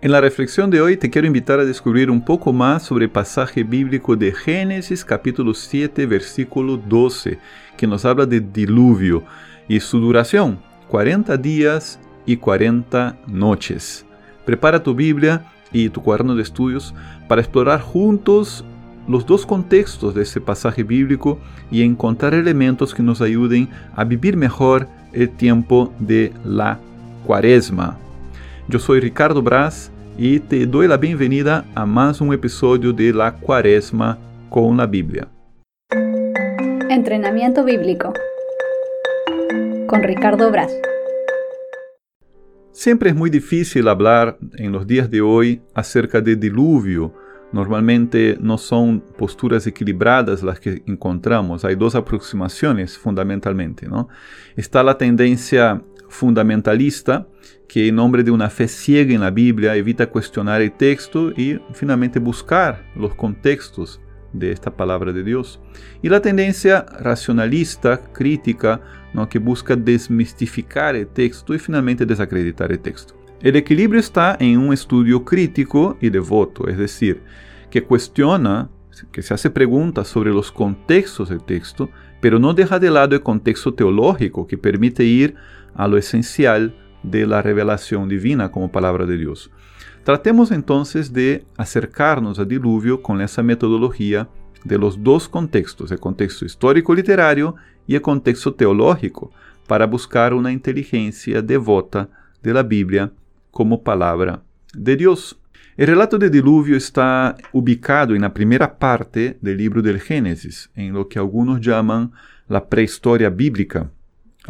En la reflexión de hoy te quiero invitar a descubrir un poco más sobre el pasaje bíblico de Génesis capítulo 7 versículo 12, que nos habla de diluvio y su duración, 40 días y 40 noches. Prepara tu Biblia y tu cuaderno de estudios para explorar juntos los dos contextos de ese pasaje bíblico y encontrar elementos que nos ayuden a vivir mejor el tiempo de la cuaresma. Eu sou Ricardo Braz e te dou a bem-vinda a mais um episódio de La Quaresma com a Bíblia. Entrenamiento Bíblico com Ricardo Braz. Sempre é muito difícil falar em los dias de hoje acerca de dilúvio. Normalmente não são posturas equilibradas as que encontramos. Há duas aproximações, fundamentalmente. Não? Está a tendência fundamentalista que en nombre de una fe ciega en la Biblia evita cuestionar el texto y finalmente buscar los contextos de esta palabra de Dios. Y la tendencia racionalista, crítica, ¿no? que busca desmistificar el texto y finalmente desacreditar el texto. El equilibrio está en un estudio crítico y devoto, es decir, que cuestiona, que se hace preguntas sobre los contextos del texto, pero no deja de lado el contexto teológico que permite ir a lo esencial de la revelación divina como palabra de Dios. Tratemos entonces de acercarnos al diluvio con esa metodología de los dos contextos, el contexto histórico-literario y el contexto teológico, para buscar una inteligencia devota de la Biblia como palabra de Dios. El relato del diluvio está ubicado en la primera parte del libro del Génesis, en lo que algunos llaman la prehistoria bíblica.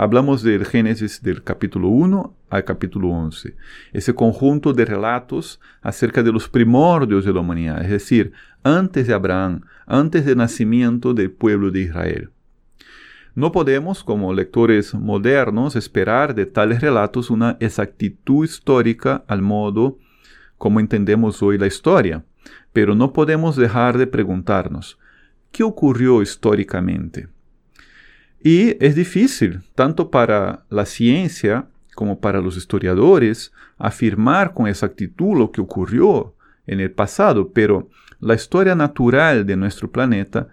Hablamos del Génesis del capítulo 1 al capítulo 11, ese conjunto de relatos acerca de los primordios de la humanidad, es decir, antes de Abraham, antes del nacimiento del pueblo de Israel. No podemos, como lectores modernos, esperar de tales relatos una exactitud histórica al modo como entendemos hoy la historia, pero no podemos dejar de preguntarnos, ¿qué ocurrió históricamente? Y es difícil, tanto para la ciencia como para los historiadores, afirmar con exactitud lo que ocurrió en el pasado, pero la historia natural de nuestro planeta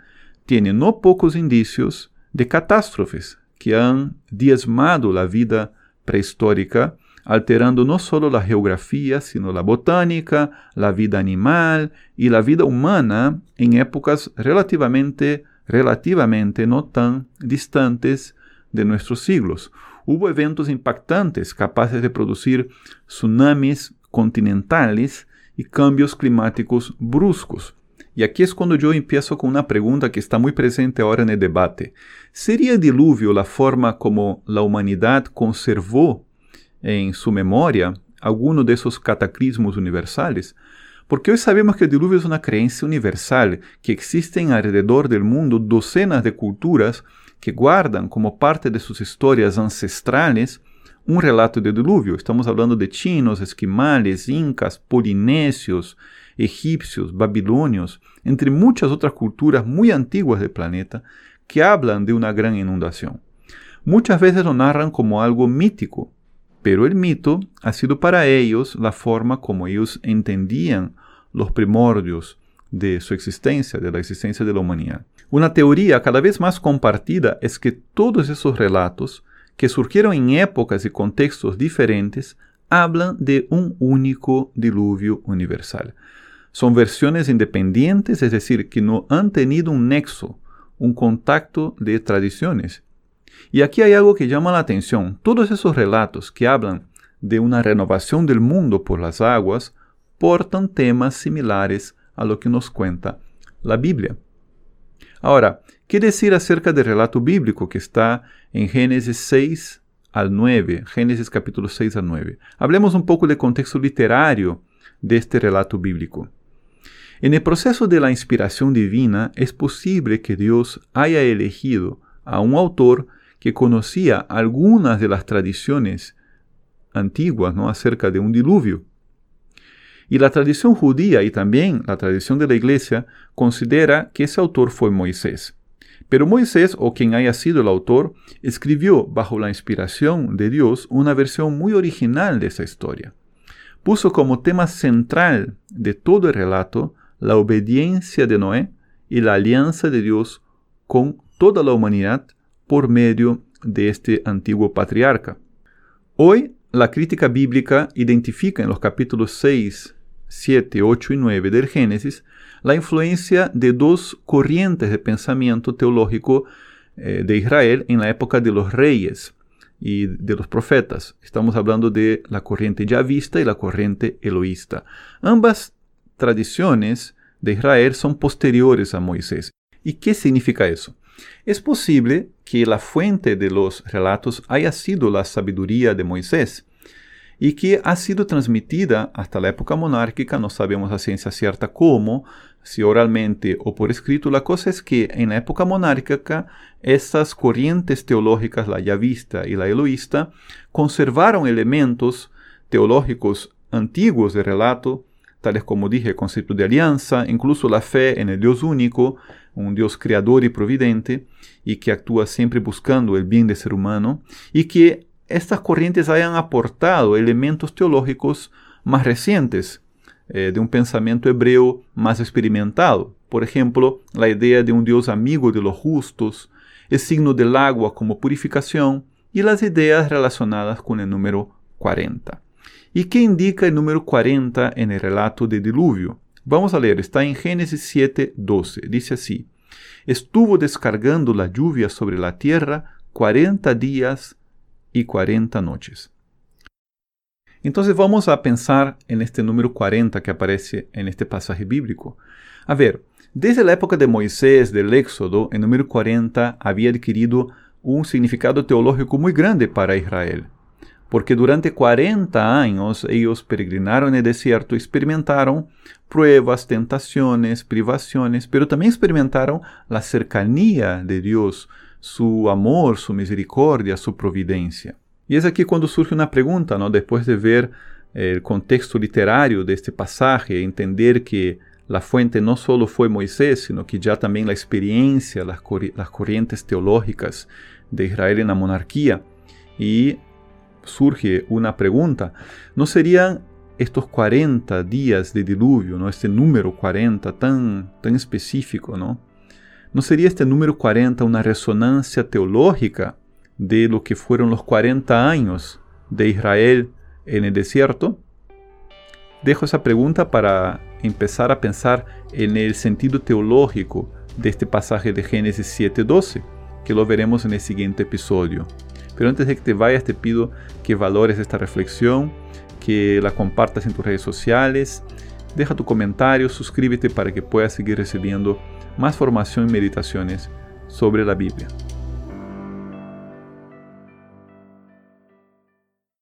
tiene no pocos indicios de catástrofes que han diezmado la vida prehistórica, alterando no solo la geografía, sino la botánica, la vida animal y la vida humana en épocas relativamente relativamente no tan distantes de nuestros siglos. Hubo eventos impactantes capaces de producir tsunamis continentales y cambios climáticos bruscos. Y aquí es cuando yo empiezo con una pregunta que está muy presente ahora en el debate. ¿Sería el diluvio la forma como la humanidad conservó en su memoria alguno de esos cataclismos universales? Porque hoje sabemos que o dilúvio é uma crença universal, que existem alrededor do mundo docenas de culturas que guardam como parte de suas histórias ancestrales um relato de dilúvio. Estamos falando de chinos, esquimales, incas, polinésios, egípcios, babilônios, entre muitas outras culturas muito antiguas do planeta que hablan de uma grande inundação. Muitas vezes lo narram como algo mítico, pero el mito ha sido para ellos la forma como ellos entendían los primordios de su existencia, de la existencia de la humanidad. Una teoría cada vez más compartida es que todos esos relatos, que surgieron en épocas y contextos diferentes, hablan de un único diluvio universal. Son versiones independientes, es decir, que no han tenido un nexo, un contacto de tradiciones, Y aquí hay algo que llama la atención. Todos esos relatos que hablan de una renovación del mundo por las aguas portan temas similares a lo que nos cuenta la Biblia. Ahora, ¿qué decir acerca del relato bíblico que está en Génesis 6 al 9? Génesis capítulo 6 al 9. Hablemos un poco del contexto literario de este relato bíblico. En el proceso de la inspiración divina es posible que Dios haya elegido a un autor que conocía algunas de las tradiciones antiguas ¿no? acerca de un diluvio. Y la tradición judía y también la tradición de la iglesia considera que ese autor fue Moisés. Pero Moisés, o quien haya sido el autor, escribió bajo la inspiración de Dios una versión muy original de esa historia. puso como tema central de todo el relato la obediencia de Noé y la alianza de Dios con toda la humanidad por medio de este antiguo patriarca. Hoy, la crítica bíblica identifica en los capítulos 6, 7, 8 y 9 del Génesis la influencia de dos corrientes de pensamiento teológico eh, de Israel en la época de los reyes y de los profetas. Estamos hablando de la corriente yavista y la corriente eloísta. Ambas tradiciones de Israel son posteriores a Moisés. ¿Y qué significa eso? Es posible que la fuente de los relatos haya sido la sabiduría de Moisés y que ha sido transmitida hasta la época monárquica, no sabemos a ciencia cierta cómo, si oralmente o por escrito, la cosa es que la época monárquica estas corrientes teológicas, la yavista y la eloísta, conservaron elementos teológicos antiguos de relato, tales como dije, el concepto de alianza, incluso la fe en el Dios único, un Dios creador y providente, y que actúa siempre buscando el bien del ser humano, y que estas corrientes hayan aportado elementos teológicos más recientes, eh, de un pensamiento hebreo más experimentado. Por ejemplo, la idea de un Dios amigo de los justos, el signo del agua como purificación y las ideas relacionadas con el número 40. ¿Y qué indica el número 40 en el relato del diluvio? Vamos a leer, está en Génesis 7, 12. Dice así, estuvo descargando la lluvia sobre la tierra 40 días y 40 noches. Entonces vamos a pensar en este número 40 que aparece en este pasaje bíblico. A ver, desde la época de Moisés, del Éxodo, el número 40 había adquirido un significado teológico muy grande para Israel, porque durante 40 años ellos peregrinaron en el desierto, experimentaron pruebas, tentaciones, privaciones, pero también experimentaron la cercanía de Dios, su amor, su misericordia, su providencia. Y es aquí cuando surge una pregunta, ¿no? después de ver el contexto literario de este pasaje, entender que la fuente no solo fue Moisés, sino que ya también la experiencia, las, las corrientes teológicas de Israel en la monarquía. Y surge una pregunta, ¿no serían estos 40 días de diluvio, ¿no? este número 40 tan, tan específico, ¿no? ¿No sería este número 40 una resonancia teológica de lo que fueron los 40 años de Israel en el desierto? Dejo esa pregunta para empezar a pensar en el sentido teológico de este pasaje de Génesis 7:12, que lo veremos en el siguiente episodio. Pero antes de que te vayas, te pido que valores esta reflexión, que la compartas en tus redes sociales, deja tu comentario, suscríbete para que puedas seguir recibiendo más formación y meditaciones sobre la Biblia.